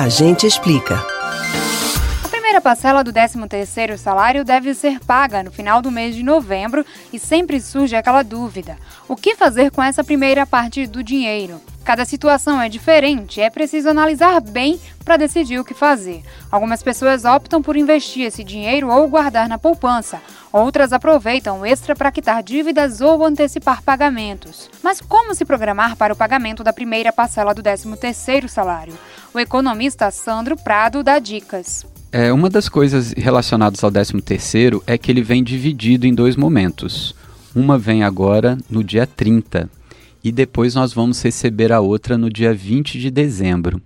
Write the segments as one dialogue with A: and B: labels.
A: A gente explica.
B: A primeira parcela do 13º salário deve ser paga no final do mês de novembro e sempre surge aquela dúvida: o que fazer com essa primeira parte do dinheiro? Cada situação é diferente, é preciso analisar bem para decidir o que fazer. Algumas pessoas optam por investir esse dinheiro ou guardar na poupança, outras aproveitam o extra para quitar dívidas ou antecipar pagamentos. Mas como se programar para o pagamento da primeira parcela do 13º salário? O economista Sandro Prado dá dicas.
C: É, uma das coisas relacionadas ao 13º é que ele vem dividido em dois momentos. Uma vem agora no dia 30, e depois nós vamos receber a outra no dia 20 de dezembro.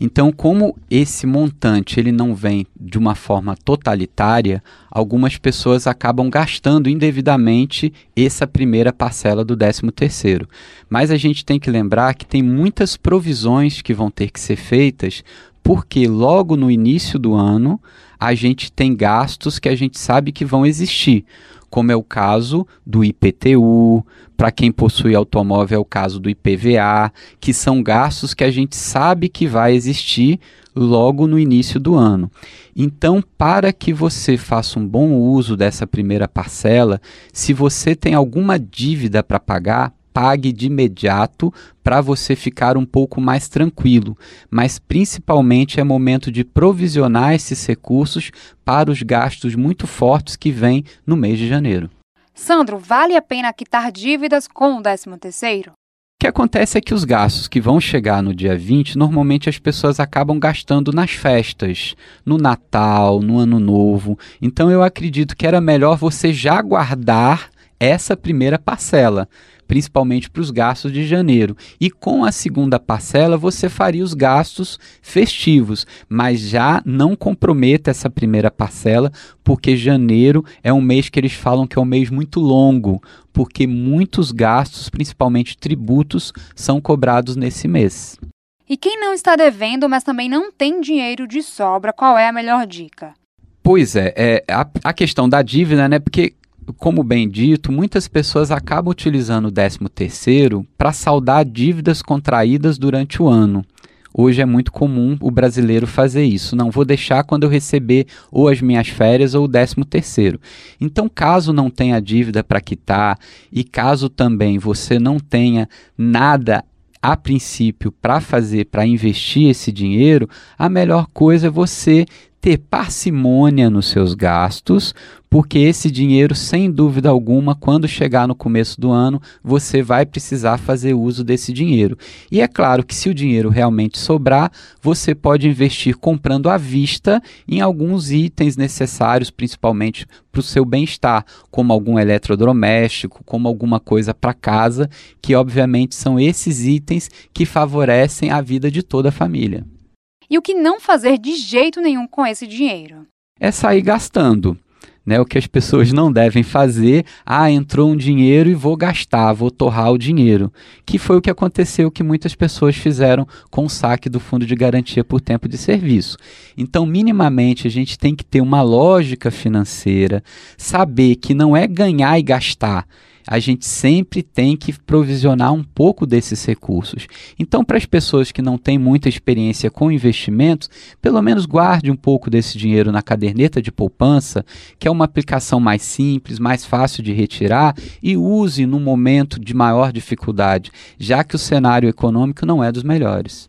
C: Então, como esse montante ele não vem de uma forma totalitária, algumas pessoas acabam gastando indevidamente essa primeira parcela do 13º. Mas a gente tem que lembrar que tem muitas provisões que vão ter que ser feitas, porque logo no início do ano a gente tem gastos que a gente sabe que vão existir como é o caso do IPTU, para quem possui automóvel é o caso do IPVA, que são gastos que a gente sabe que vai existir logo no início do ano. Então, para que você faça um bom uso dessa primeira parcela, se você tem alguma dívida para pagar, pague de imediato para você ficar um pouco mais tranquilo, mas principalmente é momento de provisionar esses recursos para os gastos muito fortes que vêm no mês de janeiro.
B: Sandro, vale a pena quitar dívidas com o 13º?
C: O que acontece é que os gastos que vão chegar no dia 20, normalmente as pessoas acabam gastando nas festas, no Natal, no Ano Novo. Então eu acredito que era melhor você já guardar essa primeira parcela principalmente para os gastos de janeiro. E com a segunda parcela você faria os gastos festivos, mas já não comprometa essa primeira parcela, porque janeiro é um mês que eles falam que é um mês muito longo, porque muitos gastos, principalmente tributos, são cobrados nesse mês.
B: E quem não está devendo, mas também não tem dinheiro de sobra, qual é a melhor dica?
C: Pois é, é a, a questão da dívida, né? Porque como bem dito, muitas pessoas acabam utilizando o 13º para saldar dívidas contraídas durante o ano. Hoje é muito comum o brasileiro fazer isso. Não vou deixar quando eu receber ou as minhas férias ou o 13 terceiro. Então, caso não tenha dívida para quitar e caso também você não tenha nada a princípio para fazer, para investir esse dinheiro, a melhor coisa é você ter parcimônia nos seus gastos, porque esse dinheiro, sem dúvida alguma, quando chegar no começo do ano, você vai precisar fazer uso desse dinheiro. E é claro que se o dinheiro realmente sobrar, você pode investir comprando à vista em alguns itens necessários, principalmente para o seu bem-estar, como algum eletrodoméstico, como alguma coisa para casa, que obviamente são esses itens que favorecem a vida de toda a família.
B: E o que não fazer de jeito nenhum com esse dinheiro?
C: É sair gastando. Né, o que as pessoas não devem fazer, ah, entrou um dinheiro e vou gastar, vou torrar o dinheiro, que foi o que aconteceu que muitas pessoas fizeram com o saque do fundo de garantia por tempo de serviço. Então, minimamente, a gente tem que ter uma lógica financeira, saber que não é ganhar e gastar, a gente sempre tem que provisionar um pouco desses recursos. Então, para as pessoas que não têm muita experiência com investimentos, pelo menos guarde um pouco desse dinheiro na caderneta de poupança, que é uma aplicação mais simples, mais fácil de retirar e use no momento de maior dificuldade, já que o cenário econômico não é dos melhores.